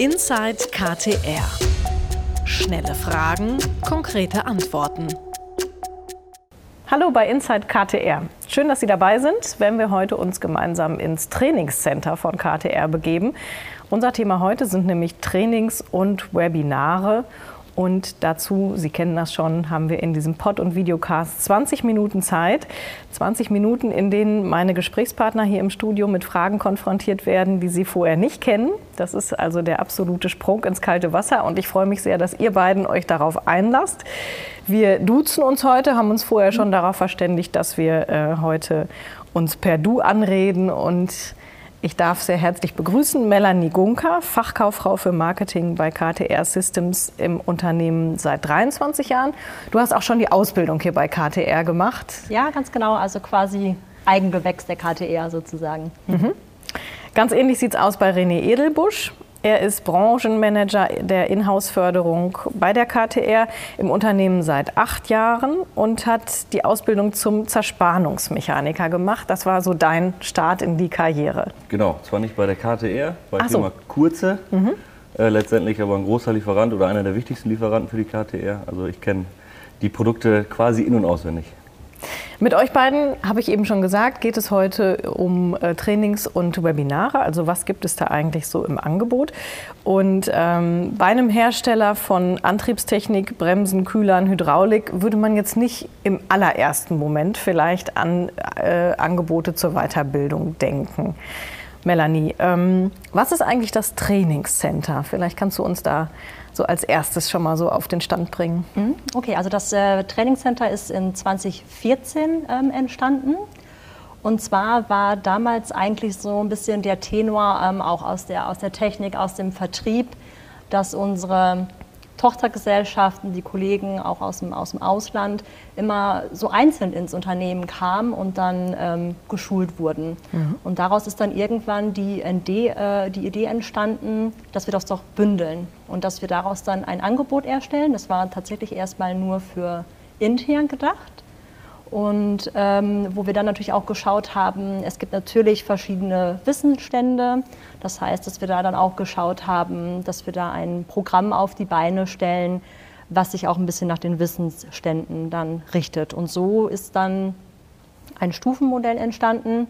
Inside KTR. Schnelle Fragen, konkrete Antworten. Hallo bei Inside KTR. Schön, dass Sie dabei sind, wenn wir heute uns gemeinsam ins Trainingscenter von KTR begeben. Unser Thema heute sind nämlich Trainings und Webinare. Und dazu, Sie kennen das schon, haben wir in diesem Pod- und Videocast 20 Minuten Zeit. 20 Minuten, in denen meine Gesprächspartner hier im Studio mit Fragen konfrontiert werden, die Sie vorher nicht kennen. Das ist also der absolute Sprung ins kalte Wasser. Und ich freue mich sehr, dass ihr beiden euch darauf einlasst. Wir duzen uns heute, haben uns vorher schon darauf verständigt, dass wir äh, heute uns per Du anreden und ich darf sehr herzlich begrüßen Melanie Gunker, Fachkauffrau für Marketing bei KTR Systems im Unternehmen seit 23 Jahren. Du hast auch schon die Ausbildung hier bei KTR gemacht. Ja, ganz genau. Also quasi Eigengewächs der KTR sozusagen. Mhm. Ganz ähnlich sieht es aus bei René Edelbusch. Er ist Branchenmanager der Inhouse-Förderung bei der KTR im Unternehmen seit acht Jahren und hat die Ausbildung zum Zerspannungsmechaniker gemacht. Das war so dein Start in die Karriere. Genau, zwar nicht bei der KTR, bei Ach Firma so. Kurze, mhm. äh, letztendlich aber ein großer Lieferant oder einer der wichtigsten Lieferanten für die KTR. Also ich kenne die Produkte quasi in- und auswendig. Mit euch beiden, habe ich eben schon gesagt, geht es heute um äh, Trainings und Webinare. Also was gibt es da eigentlich so im Angebot? Und ähm, bei einem Hersteller von Antriebstechnik, Bremsen, Kühlern, Hydraulik würde man jetzt nicht im allerersten Moment vielleicht an äh, Angebote zur Weiterbildung denken. Melanie, ähm, was ist eigentlich das Trainingscenter? Vielleicht kannst du uns da so als erstes schon mal so auf den Stand bringen? Mhm. Okay, also das äh, Trainingscenter ist in 2014 ähm, entstanden. Und zwar war damals eigentlich so ein bisschen der Tenor ähm, auch aus der, aus der Technik, aus dem Vertrieb, dass unsere Tochtergesellschaften, die Kollegen auch aus dem, aus dem Ausland immer so einzeln ins Unternehmen kamen und dann ähm, geschult wurden. Mhm. Und daraus ist dann irgendwann die, Idee, äh, die Idee entstanden, dass wir das doch bündeln und dass wir daraus dann ein Angebot erstellen. Das war tatsächlich erstmal nur für intern gedacht und ähm, wo wir dann natürlich auch geschaut haben, es gibt natürlich verschiedene Wissensstände. Das heißt, dass wir da dann auch geschaut haben, dass wir da ein Programm auf die Beine stellen, was sich auch ein bisschen nach den Wissensständen dann richtet. Und so ist dann ein Stufenmodell entstanden,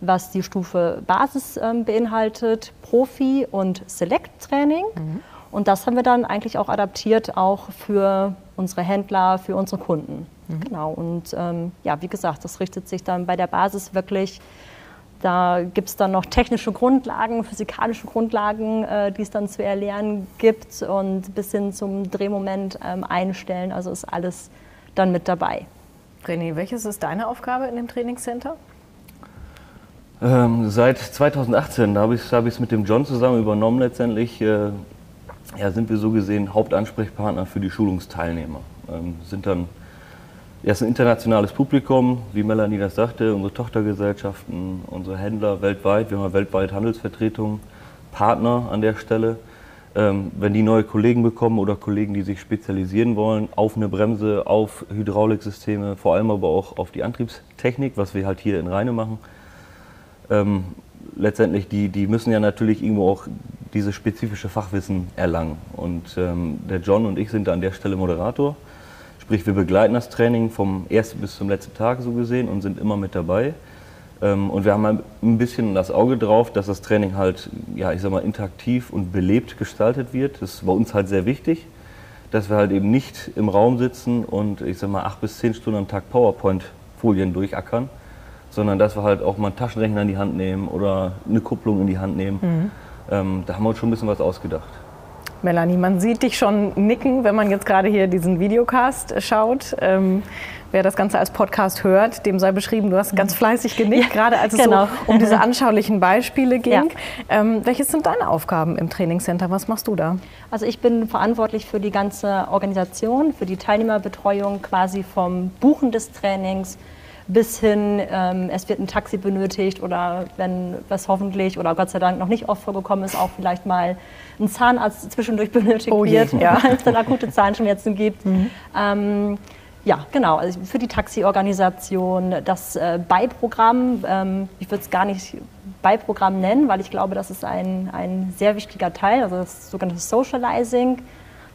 was die Stufe Basis ähm, beinhaltet, Profi und Select-Training. Mhm. Und das haben wir dann eigentlich auch adaptiert, auch für unsere Händler, für unsere Kunden. Mhm. Genau. Und ähm, ja, wie gesagt, das richtet sich dann bei der Basis wirklich. Da gibt es dann noch technische Grundlagen, physikalische Grundlagen, äh, die es dann zu erlernen gibt und bis hin zum Drehmoment ähm, einstellen. Also ist alles dann mit dabei. René, welches ist deine Aufgabe in dem Trainingscenter? Ähm, seit 2018, da habe ich es hab mit dem John zusammen übernommen letztendlich. Äh, ja, sind wir so gesehen Hauptansprechpartner für die Schulungsteilnehmer. Ähm, sind dann ja, ist ein internationales Publikum, wie Melanie das sagte, unsere Tochtergesellschaften, unsere Händler weltweit. Wir haben weltweit Handelsvertretungen, Partner an der Stelle. Ähm, wenn die neue Kollegen bekommen oder Kollegen, die sich spezialisieren wollen auf eine Bremse, auf Hydrauliksysteme, vor allem aber auch auf die Antriebstechnik, was wir halt hier in Rheine machen, ähm, letztendlich, die, die müssen ja natürlich irgendwo auch dieses spezifische Fachwissen erlangen. Und ähm, der John und ich sind da an der Stelle Moderator. Sprich, wir begleiten das Training vom ersten bis zum letzten Tag so gesehen und sind immer mit dabei. Ähm, und wir haben ein bisschen das Auge drauf, dass das Training halt, ja, ich sag mal, interaktiv und belebt gestaltet wird. Das ist bei uns halt sehr wichtig, dass wir halt eben nicht im Raum sitzen und, ich sag mal, acht bis zehn Stunden am Tag PowerPoint-Folien durchackern, sondern dass wir halt auch mal einen Taschenrechner in die Hand nehmen oder eine Kupplung in die Hand nehmen. Mhm. Ähm, da haben wir uns schon ein bisschen was ausgedacht. Melanie, man sieht dich schon nicken, wenn man jetzt gerade hier diesen Videocast schaut. Ähm, wer das Ganze als Podcast hört, dem sei beschrieben, du hast ganz fleißig genickt, ja, gerade als es genau. so um diese anschaulichen Beispiele ging. Ja. Ähm, welches sind deine Aufgaben im Trainingscenter? Was machst du da? Also ich bin verantwortlich für die ganze Organisation, für die Teilnehmerbetreuung quasi vom Buchen des Trainings bis hin, ähm, es wird ein Taxi benötigt oder wenn was hoffentlich oder Gott sei Dank noch nicht oft vorgekommen ist, auch vielleicht mal ein Zahnarzt zwischendurch benötigt oh wird, ja. weil es dann akute Zahnschmerzen gibt. Mhm. Ähm, ja, genau. Also für die Taxiorganisation, das äh, Beiprogramm, ähm, ich würde es gar nicht Beiprogramm nennen, weil ich glaube, das ist ein, ein sehr wichtiger Teil, also das sogenannte Socializing.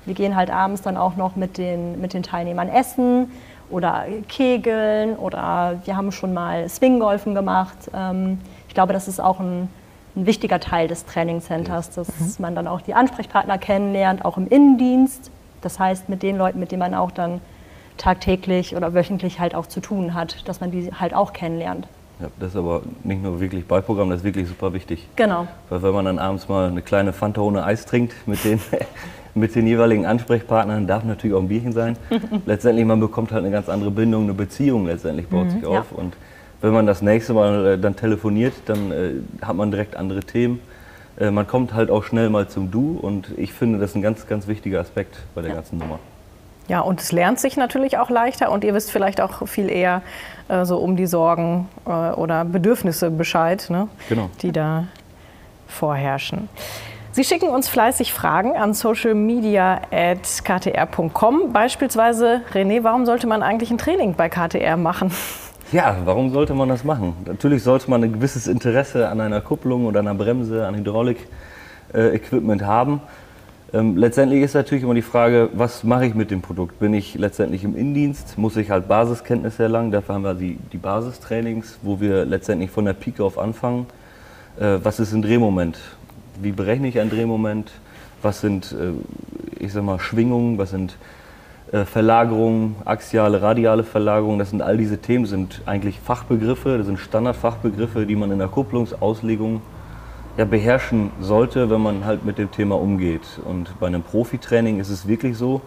Wir gehen halt abends dann auch noch mit den, mit den Teilnehmern essen oder kegeln oder wir haben schon mal Swinggolfen gemacht. Ähm, ich glaube, das ist auch ein, ein wichtiger Teil des Trainingcenters, dass mhm. man dann auch die Ansprechpartner kennenlernt, auch im Innendienst. Das heißt, mit den Leuten, mit denen man auch dann tagtäglich oder wöchentlich halt auch zu tun hat, dass man die halt auch kennenlernt. Ja, das ist aber nicht nur wirklich Beiprogramm, das ist wirklich super wichtig. Genau. Weil wenn man dann abends mal eine kleine Fanta ohne Eis trinkt mit den, mit den jeweiligen Ansprechpartnern, darf natürlich auch ein Bierchen sein. letztendlich, man bekommt halt eine ganz andere Bindung, eine Beziehung letztendlich baut mhm, sich auf. Ja. Und wenn man das nächste Mal äh, dann telefoniert, dann äh, hat man direkt andere Themen. Äh, man kommt halt auch schnell mal zum Du und ich finde, das ist ein ganz, ganz wichtiger Aspekt bei der ja. ganzen Nummer. Ja, und es lernt sich natürlich auch leichter und ihr wisst vielleicht auch viel eher äh, so um die Sorgen äh, oder Bedürfnisse Bescheid, ne? genau. die da vorherrschen. Sie schicken uns fleißig Fragen an socialmedia.ktr.com. Beispielsweise, René, warum sollte man eigentlich ein Training bei KTR machen? Ja, warum sollte man das machen? Natürlich sollte man ein gewisses Interesse an einer Kupplung oder einer Bremse, an Hydraulik-Equipment äh, haben. Ähm, letztendlich ist natürlich immer die Frage, was mache ich mit dem Produkt? Bin ich letztendlich im Innendienst? Muss ich halt Basiskenntnisse erlangen? Dafür haben wir die, die Basistrainings, wo wir letztendlich von der Pike auf anfangen. Äh, was ist ein Drehmoment? Wie berechne ich ein Drehmoment? Was sind, äh, ich sag mal, Schwingungen? Was sind äh, Verlagerungen, axiale, radiale Verlagerungen? Das sind all diese Themen, sind eigentlich Fachbegriffe, das sind Standardfachbegriffe, die man in der Kupplungsauslegung ja, beherrschen sollte, wenn man halt mit dem Thema umgeht. Und bei einem Profitraining ist es wirklich so,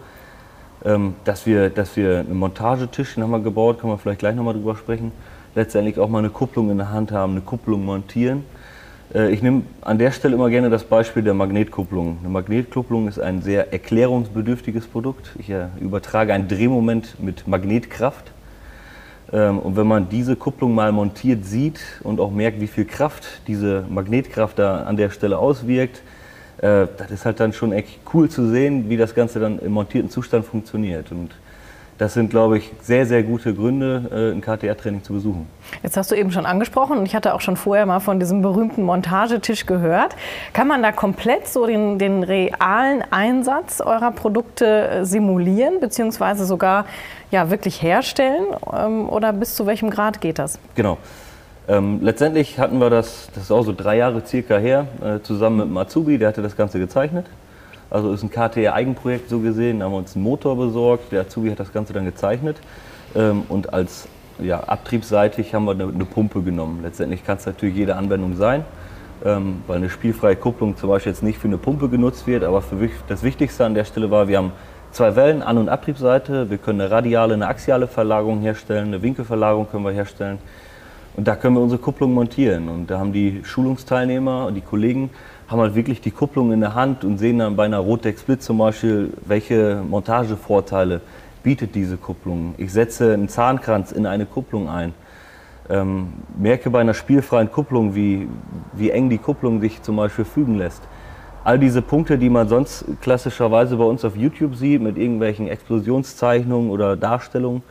ähm, dass, wir, dass wir einen Montagetisch, den haben wir gebaut, kann man vielleicht gleich nochmal drüber sprechen, letztendlich auch mal eine Kupplung in der Hand haben, eine Kupplung montieren. Äh, ich nehme an der Stelle immer gerne das Beispiel der Magnetkupplung. Eine Magnetkupplung ist ein sehr erklärungsbedürftiges Produkt. Ich äh, übertrage ein Drehmoment mit Magnetkraft. Ähm, und wenn man diese Kupplung mal montiert sieht und auch merkt, wie viel Kraft diese Magnetkraft da an der Stelle auswirkt, äh, das ist halt dann schon echt cool zu sehen, wie das Ganze dann im montierten Zustand funktioniert. Und das sind, glaube ich, sehr, sehr gute Gründe, äh, ein KTR-Training zu besuchen. Jetzt hast du eben schon angesprochen und ich hatte auch schon vorher mal von diesem berühmten Montagetisch gehört. Kann man da komplett so den, den realen Einsatz eurer Produkte äh, simulieren, beziehungsweise sogar ja, wirklich herstellen? Ähm, oder bis zu welchem Grad geht das? Genau. Ähm, letztendlich hatten wir das, das ist auch so drei Jahre circa her, äh, zusammen mit Matsubi, der hatte das Ganze gezeichnet. Also ist ein KTR-Eigenprojekt so gesehen. Da haben wir uns einen Motor besorgt. Der Azubi hat das Ganze dann gezeichnet. Ähm, und als ja, abtriebsseitig haben wir eine, eine, Pumpe genommen. Letztendlich kann es natürlich jede Anwendung sein, ähm, weil eine spielfreie Kupplung zum Beispiel jetzt nicht für eine Pumpe genutzt wird. Aber für, das Wichtigste an der Stelle war, wir haben zwei Wellen, An- und Abtriebsseite. Wir können eine radiale, eine axiale Verlagerung herstellen, eine Winkelverlagerung können wir herstellen. Und da können wir unsere Kupplung montieren. Und da haben die Schulungsteilnehmer und die Kollegen haben halt wirklich die Kupplung in der Hand und sehen dann bei einer Rotex Split zum Beispiel, welche Montagevorteile bietet diese Kupplung. Ich setze einen Zahnkranz in eine Kupplung ein. Ähm, merke bei einer spielfreien Kupplung, wie, wie eng die Kupplung sich zum Beispiel fügen lässt. All diese Punkte, die man sonst klassischerweise bei uns auf YouTube sieht, mit irgendwelchen Explosionszeichnungen oder Darstellungen,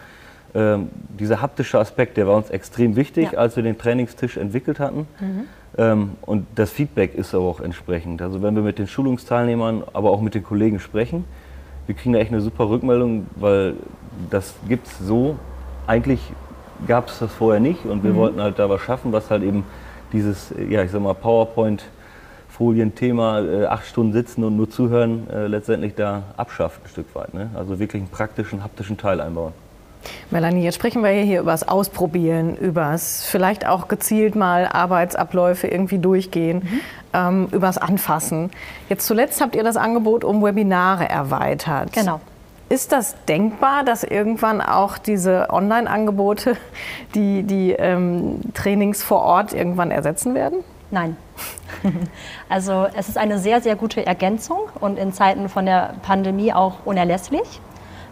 ähm, dieser haptische Aspekt, der war uns extrem wichtig, ja. als wir den Trainingstisch entwickelt hatten. Mhm. Ähm, und das Feedback ist aber auch entsprechend. Also wenn wir mit den Schulungsteilnehmern, aber auch mit den Kollegen sprechen, wir kriegen da echt eine super Rückmeldung, weil das gibt es so. Eigentlich gab es das vorher nicht und wir mhm. wollten halt da was schaffen, was halt eben dieses, ja ich sag mal, PowerPoint Folienthema, äh, acht Stunden sitzen und nur zuhören, äh, letztendlich da abschafft ein Stück weit. Ne? Also wirklich einen praktischen, haptischen Teil einbauen. Melanie, jetzt sprechen wir hier über das Ausprobieren, über das vielleicht auch gezielt mal Arbeitsabläufe irgendwie durchgehen, mhm. ähm, über das Anfassen. Jetzt zuletzt habt ihr das Angebot um Webinare erweitert. Genau. Ist das denkbar, dass irgendwann auch diese Online-Angebote die, die ähm, Trainings vor Ort irgendwann ersetzen werden? Nein. Also es ist eine sehr, sehr gute Ergänzung und in Zeiten von der Pandemie auch unerlässlich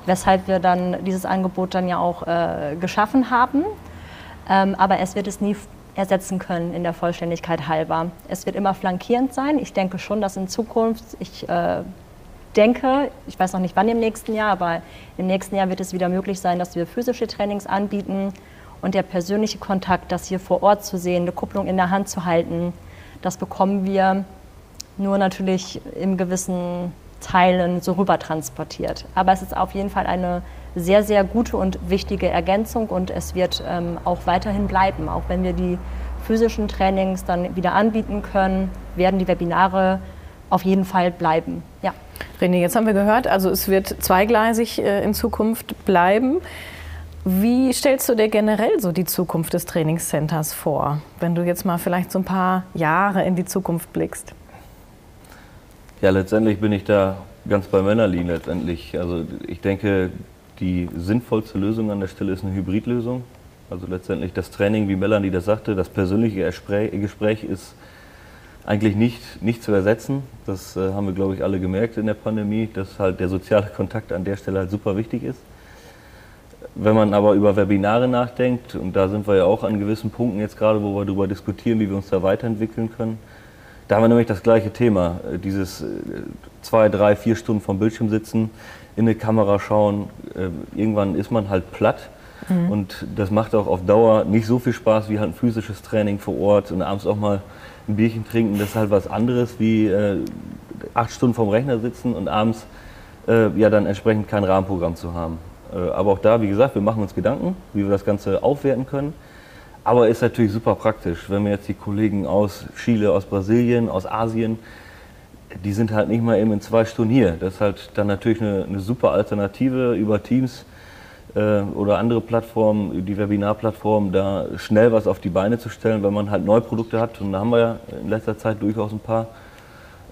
weshalb wir dann dieses Angebot dann ja auch äh, geschaffen haben. Ähm, aber es wird es nie ersetzen können in der Vollständigkeit halber. Es wird immer flankierend sein. Ich denke schon, dass in Zukunft, ich äh, denke, ich weiß noch nicht wann im nächsten Jahr, aber im nächsten Jahr wird es wieder möglich sein, dass wir physische Trainings anbieten Und der persönliche Kontakt, das hier vor Ort zu sehen, eine Kupplung in der Hand zu halten, das bekommen wir nur natürlich in gewissen Teilen so rüber transportiert. Aber es ist auf jeden Fall eine sehr, sehr gute und wichtige Ergänzung und es wird ähm, auch weiterhin bleiben. Auch wenn wir die physischen Trainings dann wieder anbieten können, werden die Webinare auf jeden Fall bleiben. Ja. René, jetzt haben wir gehört, also es wird zweigleisig äh, in Zukunft bleiben. Wie stellst du dir generell so die Zukunft des Trainingscenters vor, wenn du jetzt mal vielleicht so ein paar Jahre in die Zukunft blickst? Ja, letztendlich bin ich da ganz bei Männerlin letztendlich. Also ich denke, die sinnvollste Lösung an der Stelle ist eine Hybridlösung. Also letztendlich das Training, wie Melanie das sagte, das persönliche Gespräch ist eigentlich nicht, nicht zu ersetzen. Das äh, haben wir, glaube ich, alle gemerkt in der Pandemie, dass halt der soziale Kontakt an der Stelle halt super wichtig ist. Wenn man aber über Webinare nachdenkt, und da sind wir ja auch an gewissen Punkten jetzt gerade, wo wir darüber diskutieren, wie wir uns da weiterentwickeln können, da haben wir nämlich das gleiche Thema. Äh, dieses äh, zwei, drei, vier Stunden vom Bildschirm sitzen, in eine Kamera schauen. Äh, irgendwann ist man halt platt. Mhm. Und das macht auch auf Dauer nicht so viel Spaß wie halt ein physisches Training vor Ort und abends auch mal ein Bierchen trinken. Das ist halt was anderes wie acht Stunden vom Rechner sitzen und abends ja dann entsprechend kein Rahmenprogramm zu haben. Aber auch da, wie gesagt, wir machen uns Gedanken, wie wir das Ganze aufwerten können. Aber ist natürlich super praktisch, wenn wir jetzt die Kollegen aus Chile, aus Brasilien, aus Asien, die sind halt nicht mal eben in zwei Stunden hier. Das ist halt dann natürlich eine, eine super Alternative über Teams äh, oder andere Plattformen, die Webinarplattformen, da schnell was auf die Beine zu stellen, wenn man halt neue Produkte hat. Und da haben wir ja in letzter Zeit durchaus ein paar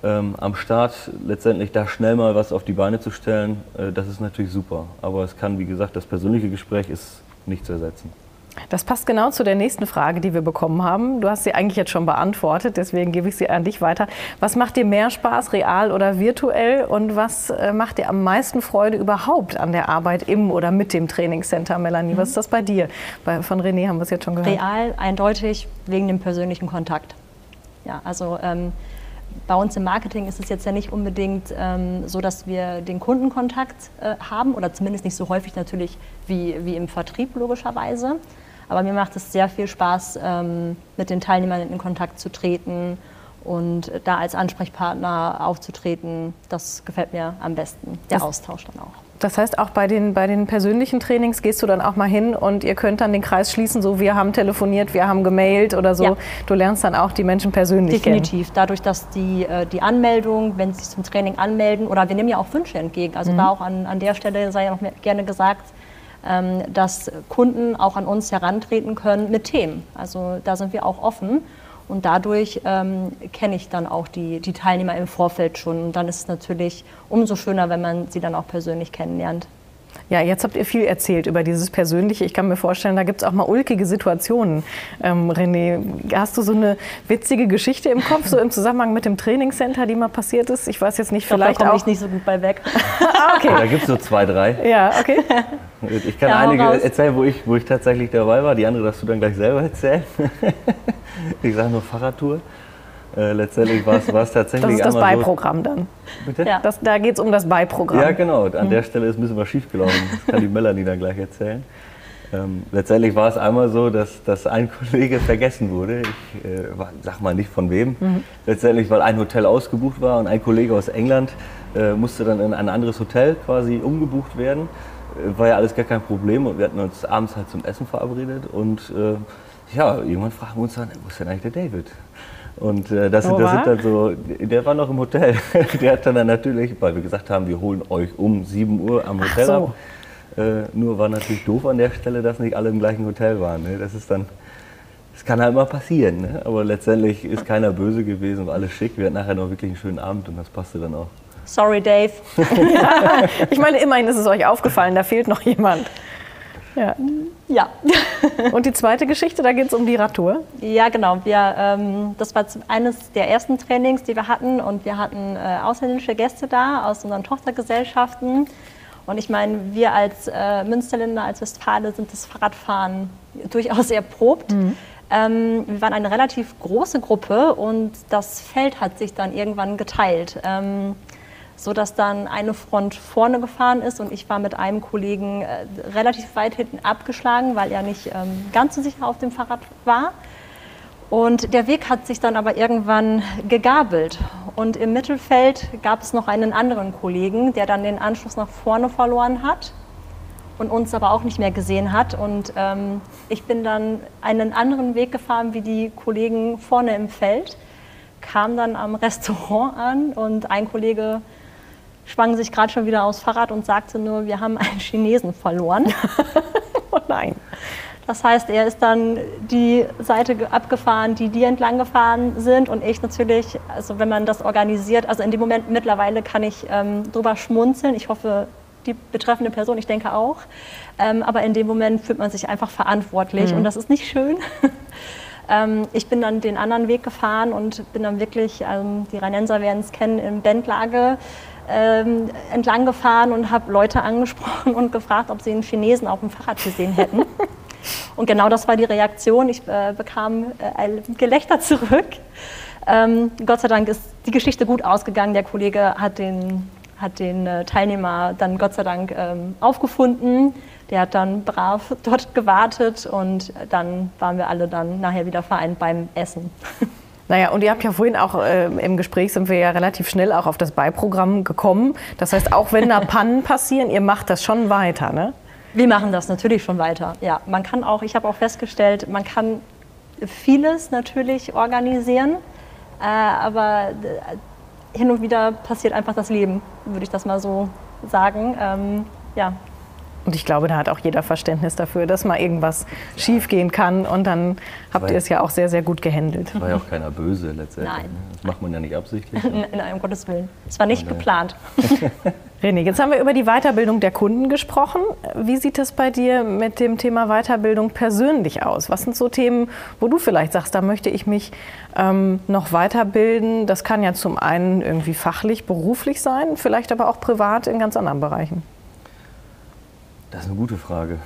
ähm, am Start. Letztendlich da schnell mal was auf die Beine zu stellen, äh, das ist natürlich super. Aber es kann, wie gesagt, das persönliche Gespräch ist nicht zu ersetzen. Das passt genau zu der nächsten Frage, die wir bekommen haben. Du hast sie eigentlich jetzt schon beantwortet, deswegen gebe ich sie an dich weiter. Was macht dir mehr Spaß, real oder virtuell? Und was äh, macht dir am meisten Freude überhaupt an der Arbeit im oder mit dem Trainingscenter, Melanie? Mhm. Was ist das bei dir? Bei, von René haben wir es jetzt schon gehört. Real, eindeutig, wegen dem persönlichen Kontakt. Ja, also ähm, bei uns im Marketing ist es jetzt ja nicht unbedingt ähm, so, dass wir den Kundenkontakt äh, haben oder zumindest nicht so häufig natürlich wie, wie im Vertrieb logischerweise. Aber mir macht es sehr viel Spaß, ähm, mit den Teilnehmern in Kontakt zu treten und da als Ansprechpartner aufzutreten. Das gefällt mir am besten, der das, Austausch dann auch. Das heißt, auch bei den, bei den persönlichen Trainings gehst du dann auch mal hin und ihr könnt dann den Kreis schließen, so wir haben telefoniert, wir haben gemailt oder so. Ja. Du lernst dann auch die Menschen persönlich Definitiv. kennen. Definitiv. Dadurch, dass die, äh, die Anmeldung, wenn sie sich zum Training anmelden, oder wir nehmen ja auch Wünsche entgegen. Also mhm. da auch an, an der Stelle sei ja noch gerne gesagt, dass Kunden auch an uns herantreten können mit Themen. Also da sind wir auch offen. Und dadurch ähm, kenne ich dann auch die, die Teilnehmer im Vorfeld schon. Und dann ist es natürlich umso schöner, wenn man sie dann auch persönlich kennenlernt. Ja, jetzt habt ihr viel erzählt über dieses Persönliche. Ich kann mir vorstellen, da gibt es auch mal ulkige Situationen. Ähm, René, hast du so eine witzige Geschichte im Kopf, so im Zusammenhang mit dem Trainingscenter, die mal passiert ist? Ich weiß jetzt nicht, vielleicht da komme ich nicht so gut bei weg. ah, okay. Da gibt es so zwei, drei. Ja, okay. Ich kann ja, einige erzählen, wo ich, wo ich tatsächlich dabei war. Die andere darfst du dann gleich selber erzählen. ich sage nur Fahrradtour. Äh, letztendlich war es, tatsächlich. Das ist das Beiprogramm so, dann. Bitte? Ja. Das, da geht es um das Beiprogramm. Ja, genau. An mhm. der Stelle ist ein bisschen was schiefgelaufen. Das kann die Melanie dann gleich erzählen. Ähm, letztendlich war es einmal so, dass, dass ein Kollege vergessen wurde. Ich äh, sag mal nicht von wem. Mhm. Letztendlich, weil ein Hotel ausgebucht war und ein Kollege aus England äh, musste dann in ein anderes Hotel quasi umgebucht werden. Äh, war ja alles gar kein Problem und wir hatten uns abends halt zum Essen verabredet und äh, ja, irgendwann fragen wir uns dann, wo ist denn eigentlich der David? Und äh, das, oh, das sind dann so, der war noch im Hotel. der hat dann natürlich, weil wir gesagt haben, wir holen euch um 7 Uhr am Hotel so. ab. Äh, nur war natürlich doof an der Stelle, dass nicht alle im gleichen Hotel waren. Ne? Das ist dann, das kann halt mal passieren. Ne? Aber letztendlich ist keiner böse gewesen, war alles schick. Wir hatten nachher noch wirklich einen schönen Abend und das passte dann auch. Sorry, Dave. ja, ich meine, immerhin ist es euch aufgefallen, da fehlt noch jemand. Ja. ja. Und die zweite Geschichte, da geht es um die Radtour. Ja, genau. Wir, ähm, das war eines der ersten Trainings, die wir hatten. Und wir hatten äh, ausländische Gäste da aus unseren Tochtergesellschaften. Und ich meine, wir als äh, Münsterländer, als Westfale sind das Fahrradfahren durchaus erprobt. Mhm. Ähm, wir waren eine relativ große Gruppe und das Feld hat sich dann irgendwann geteilt. Ähm, so dass dann eine Front vorne gefahren ist und ich war mit einem Kollegen äh, relativ weit hinten abgeschlagen, weil er nicht ähm, ganz so sicher auf dem Fahrrad war. Und der Weg hat sich dann aber irgendwann gegabelt. Und im Mittelfeld gab es noch einen anderen Kollegen, der dann den Anschluss nach vorne verloren hat und uns aber auch nicht mehr gesehen hat. Und ähm, ich bin dann einen anderen Weg gefahren wie die Kollegen vorne im Feld, kam dann am Restaurant an und ein Kollege schwang sich gerade schon wieder aufs Fahrrad und sagte nur, wir haben einen Chinesen verloren. oh nein. Das heißt, er ist dann die Seite abgefahren, die die entlang gefahren sind und ich natürlich, also wenn man das organisiert, also in dem Moment mittlerweile kann ich ähm, drüber schmunzeln. Ich hoffe, die betreffende Person, ich denke auch. Ähm, aber in dem Moment fühlt man sich einfach verantwortlich mhm. und das ist nicht schön. ähm, ich bin dann den anderen Weg gefahren und bin dann wirklich, ähm, die Rheinenser werden es kennen, in Bandlage ähm, entlang gefahren und habe Leute angesprochen und gefragt, ob sie einen Chinesen auf dem Fahrrad gesehen hätten. und genau das war die Reaktion. Ich äh, bekam äh, ein Gelächter zurück. Ähm, Gott sei Dank ist die Geschichte gut ausgegangen. Der Kollege hat den hat den äh, Teilnehmer dann Gott sei Dank ähm, aufgefunden. Der hat dann brav dort gewartet und dann waren wir alle dann nachher wieder vereint beim Essen. Naja, und ihr habt ja vorhin auch äh, im Gespräch sind wir ja relativ schnell auch auf das Beiprogramm gekommen. Das heißt, auch wenn da Pannen passieren, ihr macht das schon weiter, ne? Wir machen das natürlich schon weiter. Ja, man kann auch, ich habe auch festgestellt, man kann vieles natürlich organisieren, äh, aber hin und wieder passiert einfach das Leben, würde ich das mal so sagen. Ähm, ja. Und ich glaube, da hat auch jeder Verständnis dafür, dass mal irgendwas ja. schiefgehen kann. Und dann habt ihr es ja auch sehr, sehr gut gehandelt. War ja auch keiner böse letztendlich. Nein. Ne? Das macht man ja nicht absichtlich. Nein, um Gottes Willen. Es war nicht geplant. René, jetzt haben wir über die Weiterbildung der Kunden gesprochen. Wie sieht es bei dir mit dem Thema Weiterbildung persönlich aus? Was sind so Themen, wo du vielleicht sagst, da möchte ich mich ähm, noch weiterbilden? Das kann ja zum einen irgendwie fachlich, beruflich sein, vielleicht aber auch privat in ganz anderen Bereichen. Das ist eine gute Frage.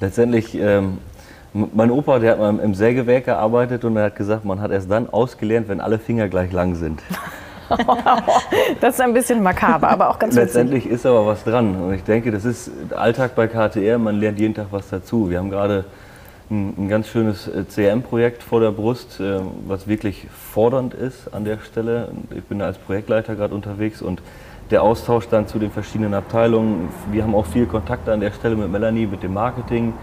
Letztendlich, ähm, mein Opa, der hat mal im Sägewerk gearbeitet und er hat gesagt, man hat erst dann ausgelernt, wenn alle Finger gleich lang sind. das ist ein bisschen makaber, aber auch ganz Letztendlich witzig. ist aber was dran. Und ich denke, das ist Alltag bei KTR, man lernt jeden Tag was dazu. Wir haben gerade ein, ein ganz schönes äh, CM-Projekt vor der Brust, äh, was wirklich fordernd ist an der Stelle. Ich bin da als Projektleiter gerade unterwegs und der Austausch dann zu den verschiedenen Abteilungen. Wir haben auch viel Kontakt an der Stelle mit Melanie, mit dem Marketing,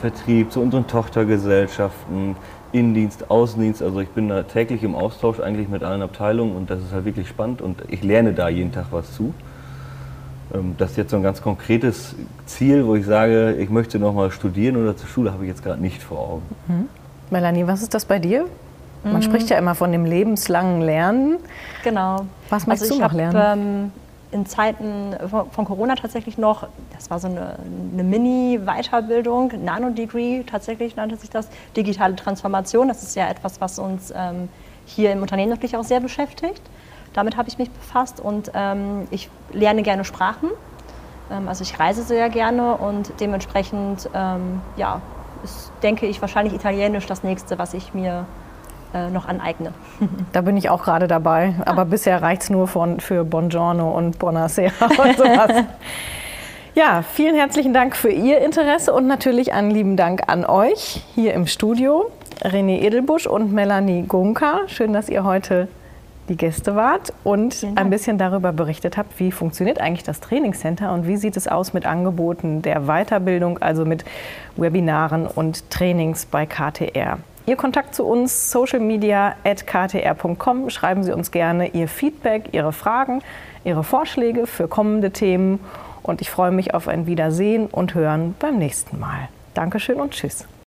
Vertrieb, zu unseren Tochtergesellschaften, Innendienst, Außendienst. Also ich bin da täglich im Austausch eigentlich mit allen Abteilungen und das ist halt wirklich spannend und ich lerne da jeden Tag was zu. Ähm, das ist jetzt so ein ganz konkretes Ziel, wo ich sage, ich möchte noch mal studieren oder zur Schule, habe ich jetzt gerade nicht vor Augen. Mhm. Melanie, was ist das bei dir? Man mhm. spricht ja immer von dem lebenslangen Lernen. Genau. Was möchtest also du noch lernen? Hab, ähm, in Zeiten von Corona tatsächlich noch, das war so eine, eine Mini-Weiterbildung, Nano-Degree, tatsächlich nannte sich das, digitale Transformation. Das ist ja etwas, was uns ähm, hier im Unternehmen natürlich auch sehr beschäftigt. Damit habe ich mich befasst und ähm, ich lerne gerne Sprachen. Ähm, also ich reise sehr gerne und dementsprechend ähm, ja, ist, denke ich, wahrscheinlich Italienisch das nächste, was ich mir äh, noch aneigne. Da bin ich auch gerade dabei, aber ah. bisher reicht es nur von, für Buongiorno und Buonasera und sowas. Ja, vielen herzlichen Dank für Ihr Interesse und natürlich einen lieben Dank an euch hier im Studio, René Edelbusch und Melanie Gunka. Schön, dass ihr heute die Gäste wart und ein bisschen darüber berichtet habt, wie funktioniert eigentlich das Trainingscenter und wie sieht es aus mit Angeboten der Weiterbildung, also mit Webinaren und Trainings bei KTR. Ihr Kontakt zu uns, socialmedia.ktr.com. Schreiben Sie uns gerne Ihr Feedback, Ihre Fragen, Ihre Vorschläge für kommende Themen. Und ich freue mich auf ein Wiedersehen und Hören beim nächsten Mal. Dankeschön und Tschüss.